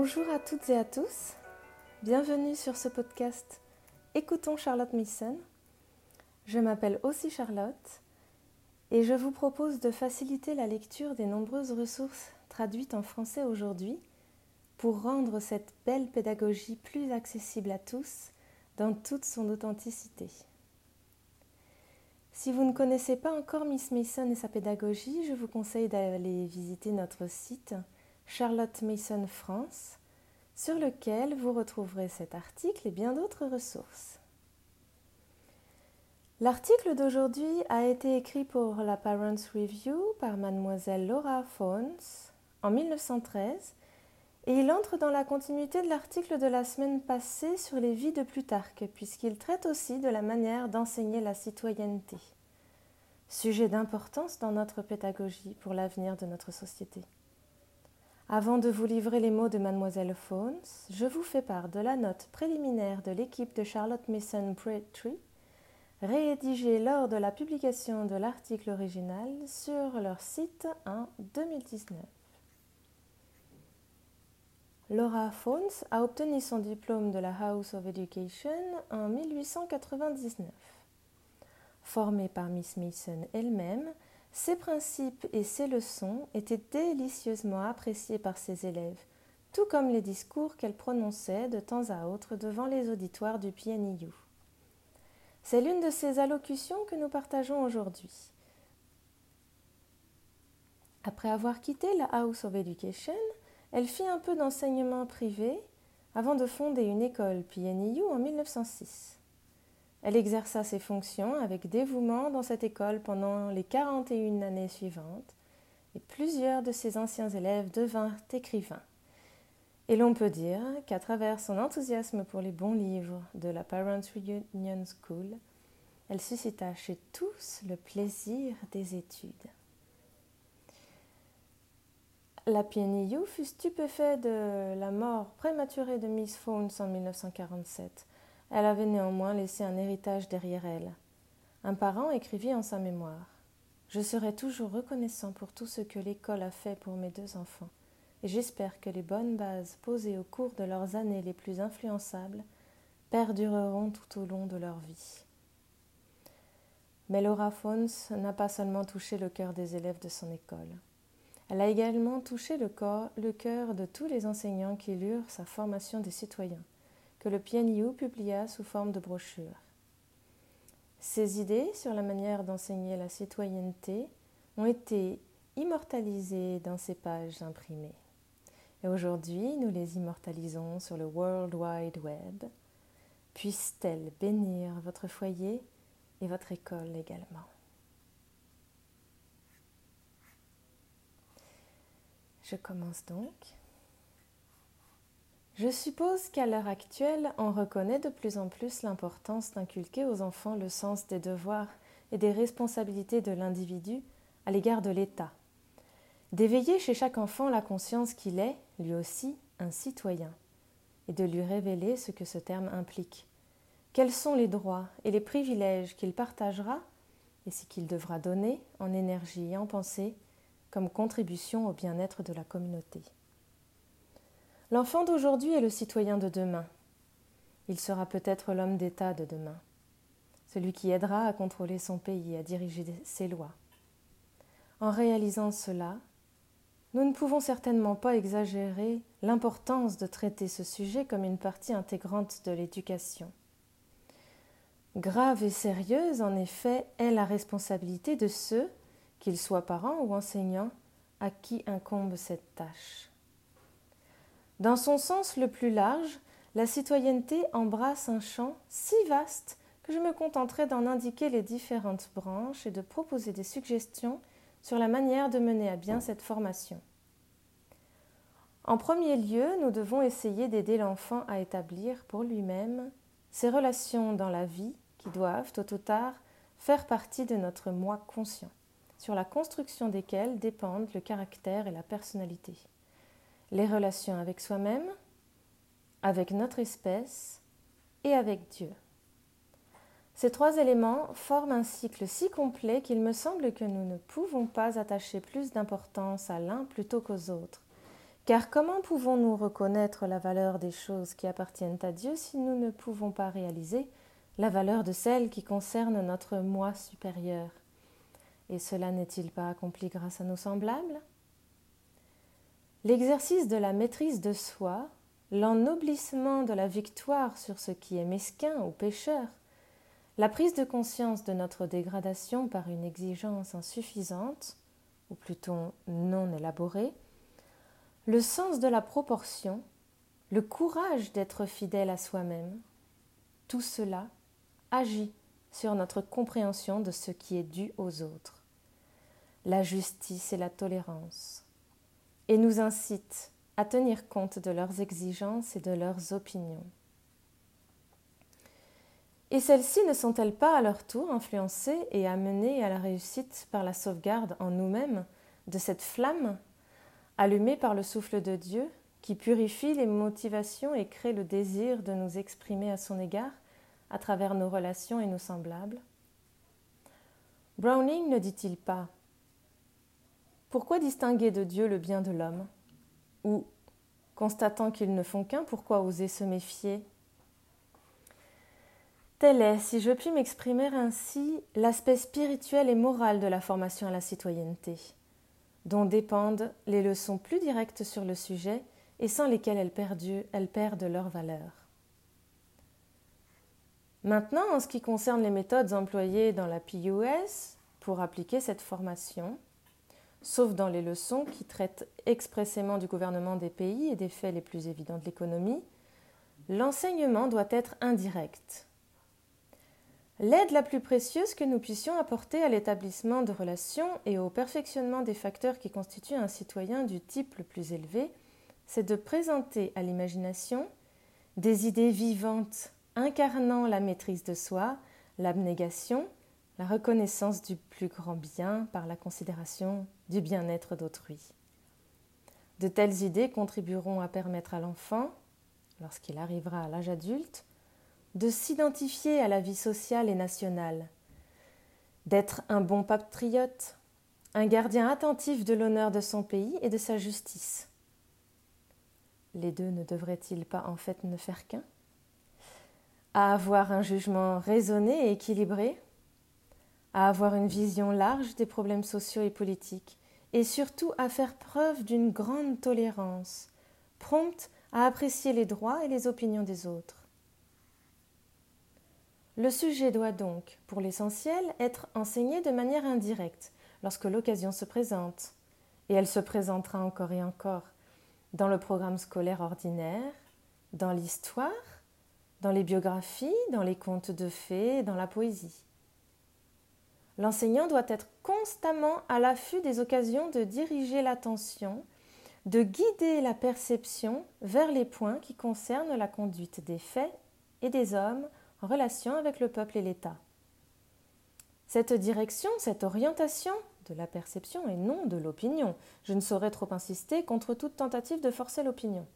Bonjour à toutes et à tous. Bienvenue sur ce podcast Écoutons Charlotte Mason. Je m'appelle aussi Charlotte et je vous propose de faciliter la lecture des nombreuses ressources traduites en français aujourd'hui pour rendre cette belle pédagogie plus accessible à tous dans toute son authenticité. Si vous ne connaissez pas encore Miss Mason et sa pédagogie, je vous conseille d'aller visiter notre site Charlotte Mason France, sur lequel vous retrouverez cet article et bien d'autres ressources. L'article d'aujourd'hui a été écrit pour la Parents Review par mademoiselle Laura Fownes en 1913 et il entre dans la continuité de l'article de la semaine passée sur les vies de Plutarque, puisqu'il traite aussi de la manière d'enseigner la citoyenneté, sujet d'importance dans notre pédagogie pour l'avenir de notre société. Avant de vous livrer les mots de mademoiselle Fownes, je vous fais part de la note préliminaire de l'équipe de Charlotte Mason Poetry, rédigée lors de la publication de l'article original sur leur site en 2019. Laura Fownes a obtenu son diplôme de la House of Education en 1899. Formée par Miss Mason elle-même, ses principes et ses leçons étaient délicieusement appréciés par ses élèves, tout comme les discours qu'elle prononçait de temps à autre devant les auditoires du PNIU. C'est l'une de ces allocutions que nous partageons aujourd'hui. Après avoir quitté la House of Education, elle fit un peu d'enseignement privé avant de fonder une école PNIU en 1906. Elle exerça ses fonctions avec dévouement dans cette école pendant les 41 années suivantes, et plusieurs de ses anciens élèves devinrent écrivains. Et l'on peut dire qu'à travers son enthousiasme pour les bons livres de la Parents Reunion School, elle suscita chez tous le plaisir des études. La PNIU fut stupéfait de la mort prématurée de Miss Fownes en 1947. Elle avait néanmoins laissé un héritage derrière elle. Un parent écrivit en sa mémoire Je serai toujours reconnaissant pour tout ce que l'école a fait pour mes deux enfants, et j'espère que les bonnes bases posées au cours de leurs années les plus influençables perdureront tout au long de leur vie. Mais Laura Fons n'a pas seulement touché le cœur des élèves de son école. Elle a également touché le, corps, cœur de tous les enseignants qui lurent sa formation des citoyens, le PNU publia sous forme de brochure. Ces idées sur la manière d'enseigner la citoyenneté ont été immortalisées dans ces pages imprimées. Et aujourd'hui, nous les immortalisons sur le World Wide Web. Puisse-t-elle bénir votre foyer et votre école également. Je commence donc. Je suppose qu'à l'heure actuelle, on reconnaît de plus en plus l'importance d'inculquer aux enfants le sens des devoirs et des responsabilités de l'individu à l'égard de l'État, d'éveiller chez chaque enfant la conscience qu'il est, lui aussi, un citoyen, et de lui révéler ce que ce terme implique, quels sont les droits et les privilèges qu'il partagera et ce qu'il devra donner en énergie et en pensée comme contribution au bien-être de la communauté? L'enfant d'aujourd'hui est le citoyen de demain. Il sera peut-être l'homme d'État de demain, celui qui aidera à contrôler son pays, à diriger ses lois. En réalisant cela, nous ne pouvons certainement pas exagérer l'importance de traiter ce sujet comme une partie intégrante de l'éducation. Grave et sérieuse, en effet, est la responsabilité de ceux qu'ils soient parents ou enseignants, à qui incombe cette tâche. Dans son sens le plus large, la citoyenneté embrasse un champ si vaste que je me contenterai d'en indiquer les différentes branches et de proposer des suggestions sur la manière de mener à bien cette formation. En premier lieu, nous devons essayer d'aider l'enfant à établir pour lui-même ses relations dans la vie qui doivent, tôt ou tard, faire partie de notre moi conscient sur la construction desquelles dépendent le caractère et la personnalité. Les relations avec soi-même, avec notre espèce et avec Dieu. Ces trois éléments forment un cycle si complet qu'il me semble que nous ne pouvons pas attacher plus d'importance à l'un plutôt qu'aux autres, Car comment pouvons-nous reconnaître la valeur des choses qui appartiennent à Dieu si nous ne pouvons pas réaliser la valeur de celles qui concernent notre moi supérieur? Et cela n'est-il pas accompli grâce à nos semblables? L'exercice de la maîtrise de soi, l'ennoblissement de la victoire sur ce qui est mesquin ou pécheur, la prise de conscience de notre dégradation par une exigence insuffisante, ou plutôt non élaborée, le sens de la proportion, le courage d'être fidèle à soi-même, tout cela agit sur notre compréhension de ce qui est dû aux autres, la justice et la tolérance, et nous incite à tenir compte de leurs exigences et de leurs opinions. Et celles-ci ne sont-elles pas à leur tour influencées et amenées à la réussite par la sauvegarde en nous-mêmes de cette flamme allumée par le souffle de Dieu qui purifie les motivations et crée le désir de nous exprimer à son égard à travers nos relations et nos semblables? Browning ne dit-il pas Pourquoi distinguer de Dieu le bien de l'homme? Ou, constatant qu'ils ne font qu'un, pourquoi oser se méfier? Tel est, si je puis m'exprimer ainsi, l'aspect spirituel et moral de la formation à la citoyenneté, dont dépendent les leçons plus directes sur le sujet et sans lesquelles elles perdent, elles perdent leur valeur. Maintenant, en ce qui concerne les méthodes employées dans la PUS pour appliquer cette formation, sauf dans les leçons qui traitent expressément du gouvernement des pays et des faits les plus évidents de l'économie, l'enseignement doit être indirect. L'aide la plus précieuse que nous puissions apporter à l'établissement de relations et au perfectionnement des facteurs qui constituent un citoyen du type le plus élevé, c'est de présenter à l'imagination des idées vivantes incarnant la maîtrise de soi, l'abnégation, la reconnaissance du plus grand bien par la considération du bien-être d'autrui. De telles idées contribueront à permettre à l'enfant, lorsqu'il arrivera à l'âge adulte, de s'identifier à la vie sociale et nationale, d'être un bon patriote, un gardien attentif de l'honneur de son pays et de sa justice. Les deux ne devraient-ils pas en fait ne faire qu'un? À avoir un jugement raisonné et équilibré, à avoir une vision large des problèmes sociaux et politiques, et surtout à faire preuve d'une grande tolérance, prompte à apprécier les droits et les opinions des autres. Le sujet doit donc, pour l'essentiel, être enseigné de manière indirecte, lorsque l'occasion se présente, et elle se présentera encore et encore dans le programme scolaire ordinaire, dans l'histoire, dans les biographies, dans les contes de fées, dans la poésie. L'enseignant doit être constamment à l'affût des occasions de diriger l'attention, de guider la perception vers les points qui concernent la conduite des faits et des hommes en relation avec le peuple et l'État. Cette direction, cette orientation de la perception et non de l'opinion, je ne saurais trop insister contre toute tentative de forcer l'opinion,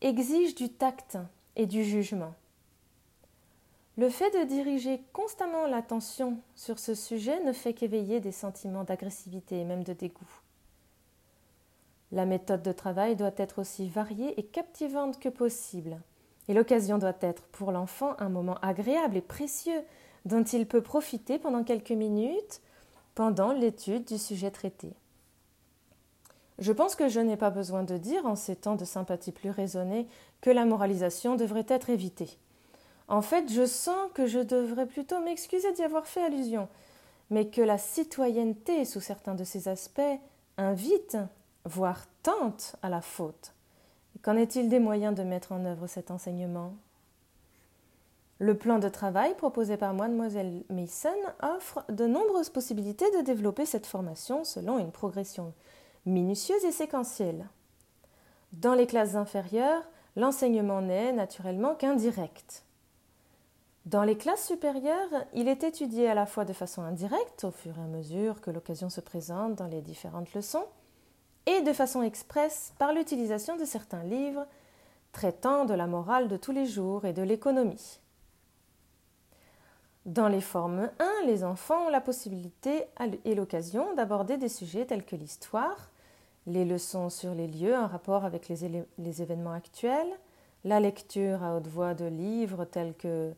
exige du tact et du jugement. Le fait de diriger constamment l'attention sur ce sujet ne fait qu'éveiller des sentiments d'agressivité et même de dégoût. La méthode de travail doit être aussi variée et captivante que possible. Et l'occasion doit être pour l'enfant un moment agréable et précieux dont il peut profiter pendant quelques minutes pendant l'étude du sujet traité. Je pense que je n'ai pas besoin de dire, en ces temps de sympathie plus raisonnée, que la moralisation devrait être évitée. En fait, je sens que je devrais plutôt m'excuser d'y avoir fait allusion, mais que la citoyenneté, sous certains de ses aspects, invite, voire tente à la faute. Qu'en est-il des moyens de mettre en œuvre cet enseignement? Le plan de travail proposé par mademoiselle Mason offre de nombreuses possibilités de développer cette formation selon une progression minutieuse et séquentielle. Dans les classes inférieures, l'enseignement n'est naturellement qu'indirect. Dans les classes supérieures, il est étudié à la fois de façon indirecte, au fur et à mesure que l'occasion se présente dans les différentes leçons, et de façon expresse par l'utilisation de certains livres traitant de la morale de tous les jours et de l'économie. Dans les formes 1, les enfants ont la possibilité et l'occasion d'aborder des sujets tels que l'histoire, les leçons sur les lieux en rapport avec les, les événements actuels, la lecture à haute voix de livres tels que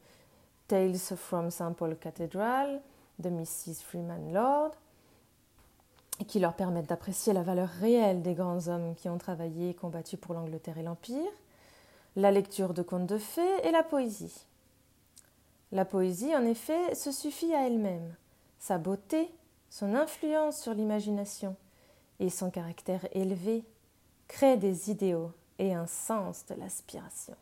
Tales from St. Paul Cathedral de Mrs. Freeman Lord, qui leur permettent d'apprécier la valeur réelle des grands hommes qui ont travaillé et combattu pour l'Angleterre et l'Empire, la lecture de contes de fées et la poésie. La poésie, en effet, se suffit à elle-même. Sa beauté, son influence sur l'imagination et son caractère élevé créent des idéaux et un sens de l'aspiration.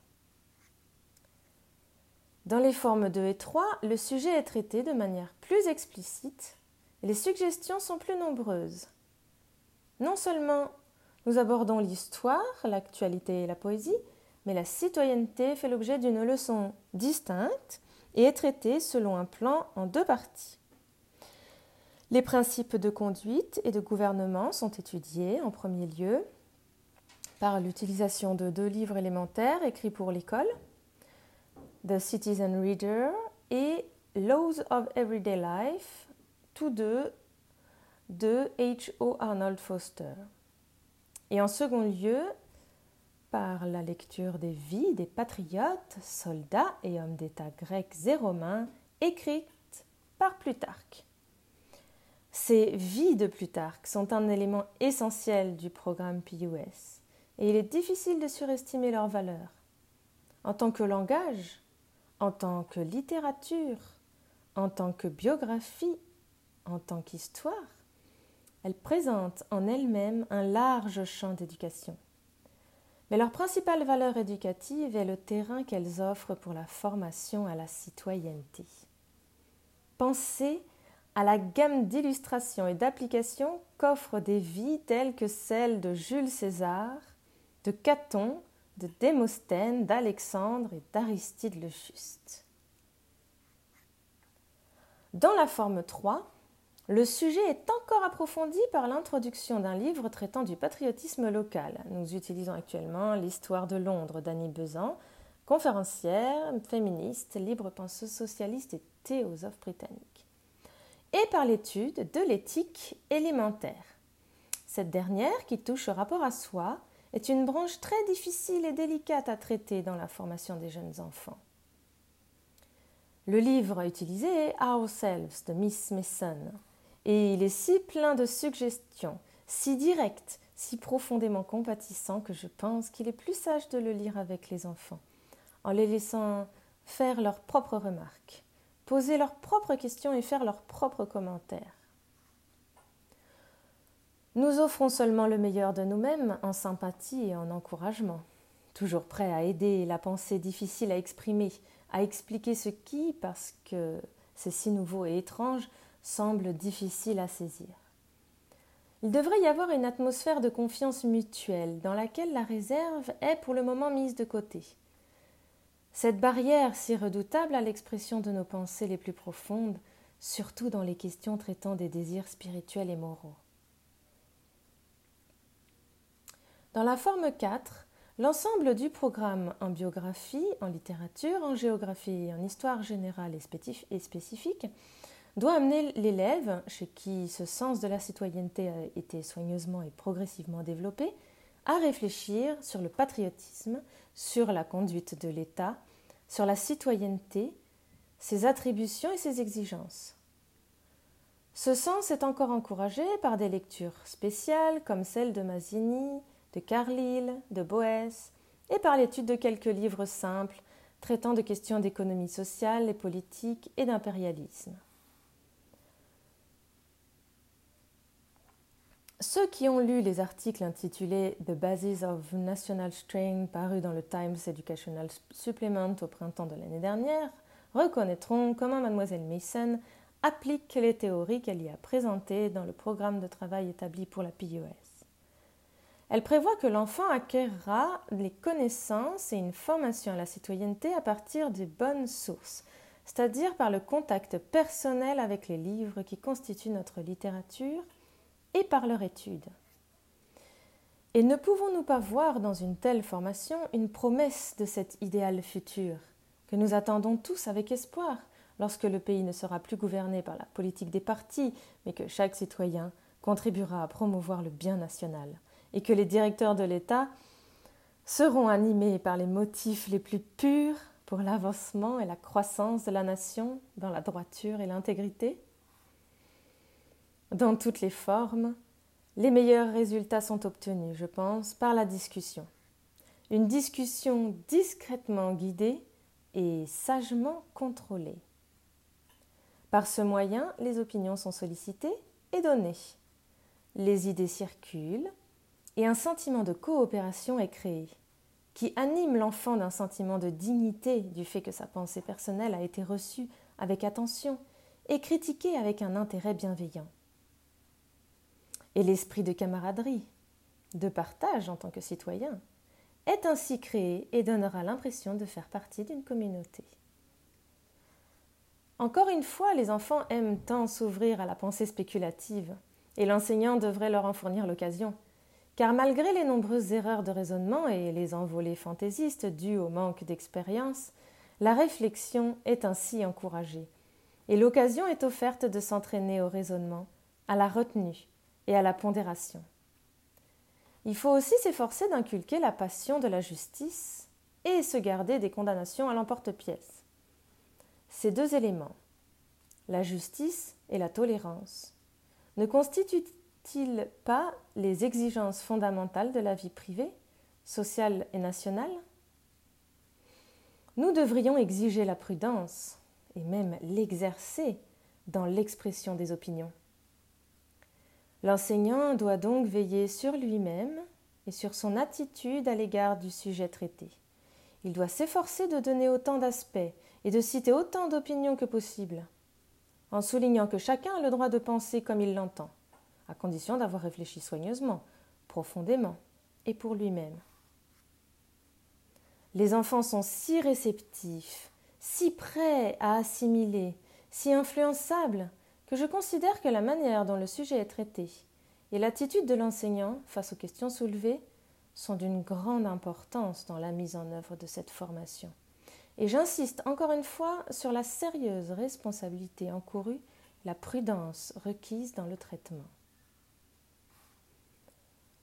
Dans les formes 2 et 3, le sujet est traité de manière plus explicite et les suggestions sont plus nombreuses. Non seulement nous abordons l'histoire, l'actualité et la poésie, mais la citoyenneté fait l'objet d'une leçon distincte et est traitée selon un plan en deux parties. Les principes de conduite et de gouvernement sont étudiés en premier lieu par l'utilisation de deux livres élémentaires écrits pour l'école, The Citizen Reader et Laws of Everyday Life, tous deux de H. O. Arnold Foster. Et en second lieu, par la lecture des vies des patriotes, soldats et hommes d'État grecs et romains, écrites par Plutarque. Ces vies de Plutarque sont un élément essentiel du programme PUS, et il est difficile de surestimer leur valeur. En tant que langage, en tant que littérature, en tant que biographie, en tant qu'histoire, elles présentent en elles-mêmes un large champ d'éducation. Mais leur principale valeur éducative est le terrain qu'elles offrent pour la formation à la citoyenneté. Pensez à la gamme d'illustrations et d'applications qu'offrent des vies telles que celles de Jules César, de Caton, de Démosthène, d'Alexandre et d'Aristide le Juste. Dans la forme 3, le sujet est encore approfondi par l'introduction d'un livre traitant du patriotisme local. Nous utilisons actuellement l'histoire de Londres d'Annie Besant, conférencière, féministe, libre penseuse socialiste et théosophe britannique. Et par l'étude de l'éthique élémentaire. Cette dernière, qui touche au rapport à soi, est une branche très difficile et délicate à traiter dans la formation des jeunes enfants. Le livre utilisé est Ourselves de Miss Mason, et il est si plein de suggestions, si direct, si profondément compatissant que je pense qu'il est plus sage de le lire avec les enfants, en les laissant faire leurs propres remarques, poser leurs propres questions et faire leurs propres commentaires. Nous offrons seulement le meilleur de nous-mêmes en sympathie et en encouragement, toujours prêts à aider la pensée difficile à exprimer, à expliquer ce qui, parce que c'est si nouveau et étrange, semble difficile à saisir. Il devrait y avoir une atmosphère de confiance mutuelle dans laquelle la réserve est pour le moment mise de côté. Cette barrière si redoutable à l'expression de nos pensées les plus profondes, surtout dans les questions traitant des désirs spirituels et moraux. Dans la forme 4, l'ensemble du programme en biographie, en littérature, en géographie et en histoire générale et spécifique doit amener l'élève, chez qui ce sens de la citoyenneté a été soigneusement et progressivement développé, à réfléchir sur le patriotisme, sur la conduite de l'État, sur la citoyenneté, ses attributions et ses exigences. Ce sens est encore encouragé par des lectures spéciales comme celle de Mazzini, de Carlyle, de Boès, et par l'étude de quelques livres simples traitant de questions d'économie sociale et politique et d'impérialisme. Ceux qui ont lu les articles intitulés The Basis of National Strain parus dans le Times Educational Supplement au printemps de l'année dernière reconnaîtront comment mademoiselle Mason applique les théories qu'elle y a présentées dans le programme de travail établi pour la PUS. Elle prévoit que l'enfant acquérera les connaissances et une formation à la citoyenneté à partir des bonnes sources, c'est-à-dire par le contact personnel avec les livres qui constituent notre littérature et par leur étude. Et ne pouvons-nous pas voir dans une telle formation une promesse de cet idéal futur, que nous attendons tous avec espoir, lorsque le pays ne sera plus gouverné par la politique des partis, mais que chaque citoyen contribuera à promouvoir le bien national, et que les directeurs de l'État seront animés par les motifs les plus purs pour l'avancement et la croissance de la nation dans la droiture et l'intégrité Dans toutes les formes, les meilleurs résultats sont obtenus, je pense, par la discussion. Une discussion discrètement guidée et sagement contrôlée. Par ce moyen, les opinions sont sollicitées et données. Les idées circulent et un sentiment de coopération est créé, qui anime l'enfant d'un sentiment de dignité du fait que sa pensée personnelle a été reçue avec attention et critiquée avec un intérêt bienveillant. Et l'esprit de camaraderie, de partage en tant que citoyen, est ainsi créé et donnera l'impression de faire partie d'une communauté. Encore une fois, les enfants aiment tant s'ouvrir à la pensée spéculative, et l'enseignant devrait leur en fournir l'occasion, car malgré les nombreuses erreurs de raisonnement et les envolées fantaisistes dues au manque d'expérience, la réflexion est ainsi encouragée, et l'occasion est offerte de s'entraîner au raisonnement, à la retenue et à la pondération. Il faut aussi s'efforcer d'inculquer la passion de la justice et se garder des condamnations à l'emporte-pièce. Ces deux éléments, la justice et la tolérance, ne constituent-ils pas les exigences fondamentales de la vie privée, sociale et nationale? Nous devrions exiger la prudence, et même l'exercer, dans l'expression des opinions. L'enseignant doit donc veiller sur lui-même et sur son attitude à l'égard du sujet traité. Il doit s'efforcer de donner autant d'aspects et de citer autant d'opinions que possible, en soulignant que chacun a le droit de penser comme il l'entend, à condition d'avoir réfléchi soigneusement, profondément et pour lui-même. Les enfants sont si réceptifs, si prêts à assimiler, si influençables, que je considère que la manière dont le sujet est traité et l'attitude de l'enseignant face aux questions soulevées sont d'une grande importance dans la mise en œuvre de cette formation. Et j'insiste encore une fois sur la sérieuse responsabilité encourue, la prudence requise dans le traitement.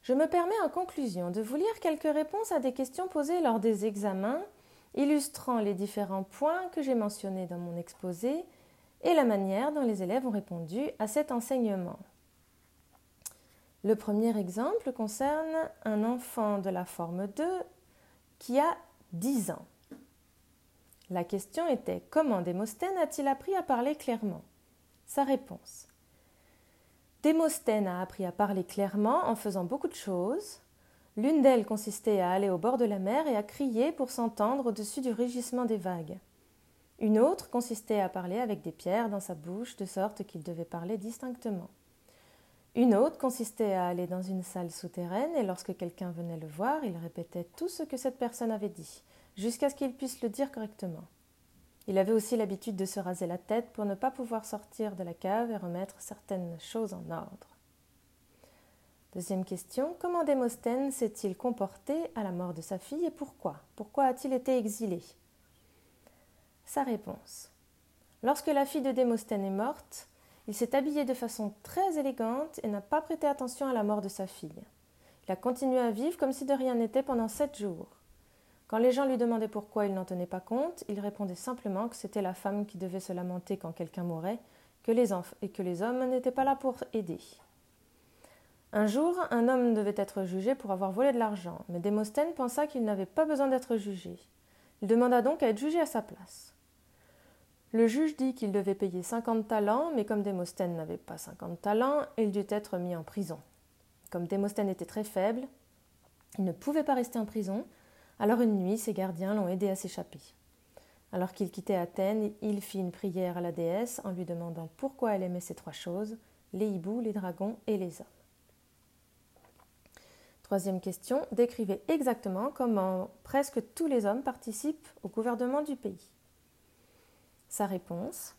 Je me permets en conclusion de vous lire quelques réponses à des questions posées lors des examens, illustrant les différents points que j'ai mentionnés dans mon exposé et la manière dont les élèves ont répondu à cet enseignement. Le premier exemple concerne un enfant de la forme 2 qui a 10 ans. La question était comment Démosthène a-t-il appris à parler clairement? Sa réponse Démosthène a appris à parler clairement en faisant beaucoup de choses. L'une d'elles consistait à aller au bord de la mer et à crier pour s'entendre au-dessus du rugissement des vagues. Une autre consistait à parler avec des pierres dans sa bouche de sorte qu'il devait parler distinctement. Une autre consistait à aller dans une salle souterraine et lorsque quelqu'un venait le voir, il répétait tout ce que cette personne avait dit, jusqu'à ce qu'il puisse le dire correctement. Il avait aussi l'habitude de se raser la tête pour ne pas pouvoir sortir de la cave et remettre certaines choses en ordre. Deuxième question, comment Démosthène s'est-il comporté à la mort de sa fille et pourquoi? Pourquoi a-t-il été exilé? Sa réponse. Lorsque la fille de Démosthène est morte, il s'est habillé de façon très élégante et n'a pas prêté attention à la mort de sa fille. Il a continué à vivre comme si de rien n'était pendant sept jours. Quand les gens lui demandaient pourquoi il n'en tenait pas compte, il répondait simplement que c'était la femme qui devait se lamenter quand quelqu'un mourait, que les et que les hommes n'étaient pas là pour aider. Un jour, un homme devait être jugé pour avoir volé de l'argent, mais Démosthène pensa qu'il n'avait pas besoin d'être jugé. Il demanda donc à être jugé à sa place. Le juge dit qu'il devait payer cinquante talents, mais comme Démosthène n'avait pas cinquante talents, il dut être mis en prison. Comme Démosthène était très faible, il ne pouvait pas rester en prison, alors une nuit ses gardiens l'ont aidé à s'échapper. Alors qu'il quittait Athènes, il fit une prière à la déesse en lui demandant pourquoi elle aimait ces trois choses, les hiboux, les dragons et les hommes. Troisième question, décrivez exactement comment presque tous les hommes participent au gouvernement du pays. Sa réponse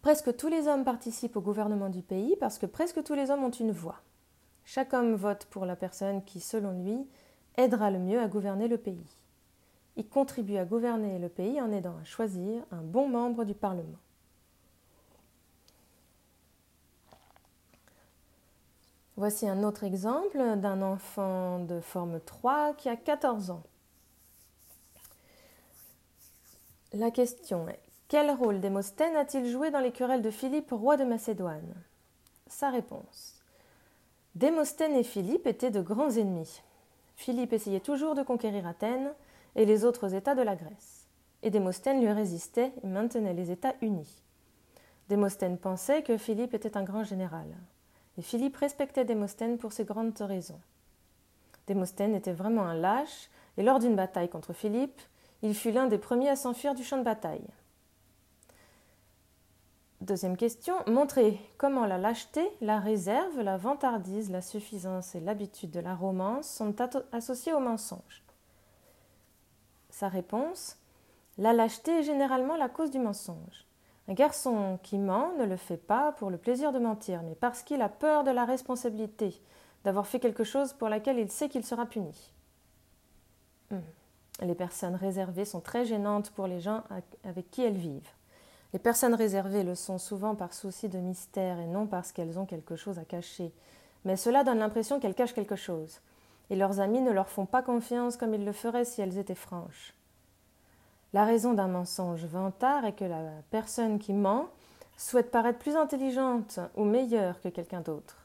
Presque tous les hommes participent au gouvernement du pays parce que presque tous les hommes ont une voix. Chaque homme vote pour la personne qui, selon lui, aidera le mieux à gouverner le pays. Il contribue à gouverner le pays en aidant à choisir un bon membre du Parlement. Voici un autre exemple d'un enfant de forme 3 qui a 14 ans. La question est quel rôle Démosthène a-t-il joué dans les querelles de Philippe, roi de Macédoine? Sa réponse Démosthène et Philippe étaient de grands ennemis. Philippe essayait toujours de conquérir Athènes et les autres États de la Grèce. Et Démosthène lui résistait et maintenait les États unis. Démosthène pensait que Philippe était un grand général. Et Philippe respectait Démosthène pour ses grandes raisons. Démosthène était vraiment un lâche, et lors d'une bataille contre Philippe, il fut l'un des premiers à s'enfuir du champ de bataille. Deuxième question, montrez comment la lâcheté, la réserve, la vantardise, la suffisance et l'habitude de la romance sont associées au mensonge? Sa réponse, la lâcheté est généralement la cause du mensonge. Un garçon qui ment ne le fait pas pour le plaisir de mentir, mais parce qu'il a peur de la responsabilité, d'avoir fait quelque chose pour laquelle il sait qu'il sera puni. Hmm. Les personnes réservées sont très gênantes pour les gens avec qui elles vivent. Les personnes réservées le sont souvent par souci de mystère et non parce qu'elles ont quelque chose à cacher. Mais cela donne l'impression qu'elles cachent quelque chose. Et leurs amis ne leur font pas confiance comme ils le feraient si elles étaient franches. La raison d'un mensonge vantard est que la personne qui ment souhaite paraître plus intelligente ou meilleure que quelqu'un d'autre.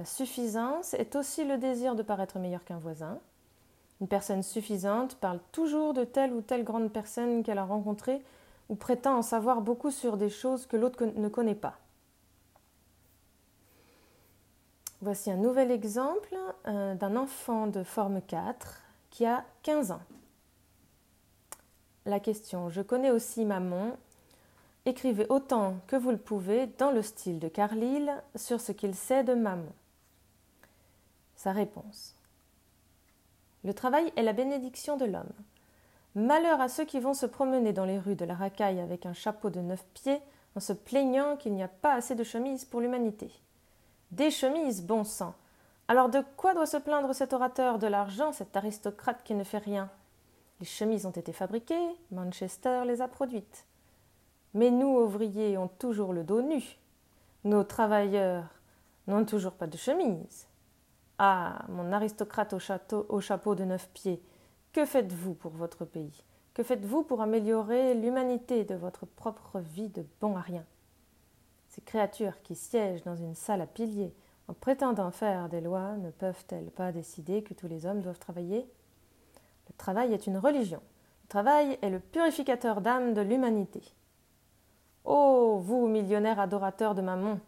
La suffisance est aussi le désir de paraître meilleur qu'un voisin. Une personne suffisante parle toujours de telle ou telle grande personne qu'elle a rencontrée ou prétend en savoir beaucoup sur des choses que l'autre ne connaît pas. Voici un nouvel exemple euh, d'un enfant de forme 4 qui a 15 ans la question Je connais aussi maman. Écrivez autant que vous le pouvez dans le style de Carlyle sur ce qu'il sait de maman. Sa réponse Le travail est la bénédiction de l'homme. Malheur à ceux qui vont se promener dans les rues de la racaille avec un chapeau de neuf pieds en se plaignant qu'il n'y a pas assez de chemises pour l'humanité. Des chemises, bon sang. Alors de quoi doit se plaindre cet orateur de l'argent, cet aristocrate qui ne fait rien? Les chemises ont été fabriquées, Manchester les a produites. Mais nous, ouvriers, ont toujours le dos nu. Nos travailleurs n'ont toujours pas de chemise. Ah, mon aristocrate au, au chapeau de neuf pieds, que faites-vous pour votre pays? Que faites-vous pour améliorer l'humanité de votre propre vie de bon à rien? Ces créatures qui siègent dans une salle à piliers en prétendant faire des lois ne peuvent-elles pas décider que tous les hommes doivent travailler? Le travail est une religion. Le travail est le purificateur d'âme de l'humanité. Ô vous, millionnaires adorateurs de Mammon,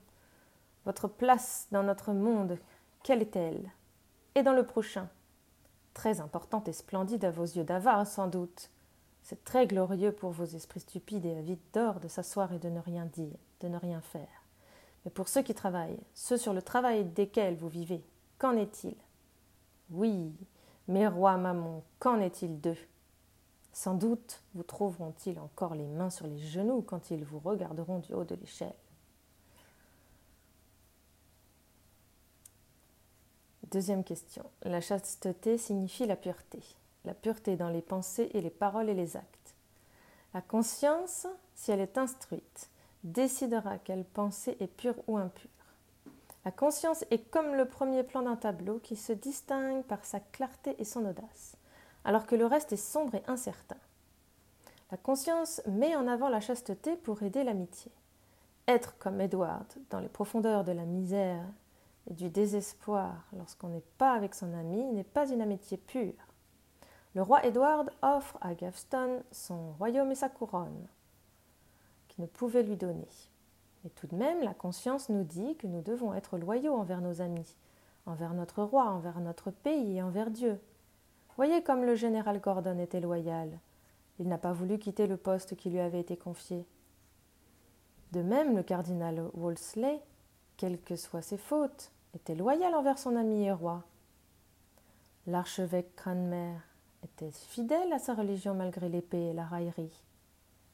votre place dans notre monde, quelle est-elle? Et dans le prochain Très importante et splendide à vos yeux d'avare, sans doute. C'est très glorieux pour vos esprits stupides et avides d'or de s'asseoir et de ne rien dire, de ne rien faire. Mais pour ceux qui travaillent, ceux sur le travail desquels vous vivez, qu'en est-il? Oui, mes rois Mammon, qu'en est-il d'eux? Sans doute vous trouveront-ils encore les mains sur les genoux quand ils vous regarderont du haut de l'échelle. Deuxième question. La chasteté signifie la pureté. La pureté dans les pensées et les paroles et les actes. La conscience, si elle est instruite, décidera quelle pensée est pure ou impure. La conscience est comme le premier plan d'un tableau qui se distingue par sa clarté et son audace, alors que le reste est sombre et incertain. La conscience met en avant la chasteté pour aider l'amitié. Être comme Edward dans les profondeurs de la misère et du désespoir lorsqu'on n'est pas avec son ami n'est pas une amitié pure. Le roi Edward offre à Gaveston son royaume et sa couronne, qui ne pouvait lui donner. Et tout de même, la conscience nous dit que nous devons être loyaux envers nos amis, envers notre roi, envers notre pays et envers Dieu. Voyez comme le général Gordon était loyal. Il n'a pas voulu quitter le poste qui lui avait été confié. De même, le cardinal Wolseley, quelles que soient ses fautes, était loyal envers son ami et roi. L'archevêque Cranmer était fidèle à sa religion malgré l'épée et la raillerie.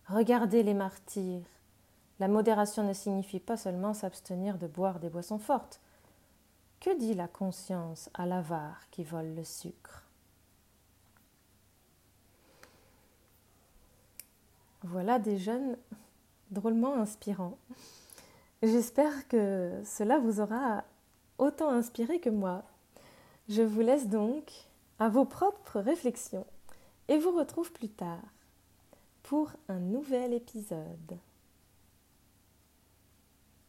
Regardez les martyrs. La modération ne signifie pas seulement s'abstenir de boire des boissons fortes. Que dit la conscience à l'avare qui vole le sucre? Voilà des jeunes drôlement inspirants. J'espère que cela vous aura autant inspiré que moi. Je vous laisse donc à vos propres réflexions et vous retrouve plus tard pour un nouvel épisode.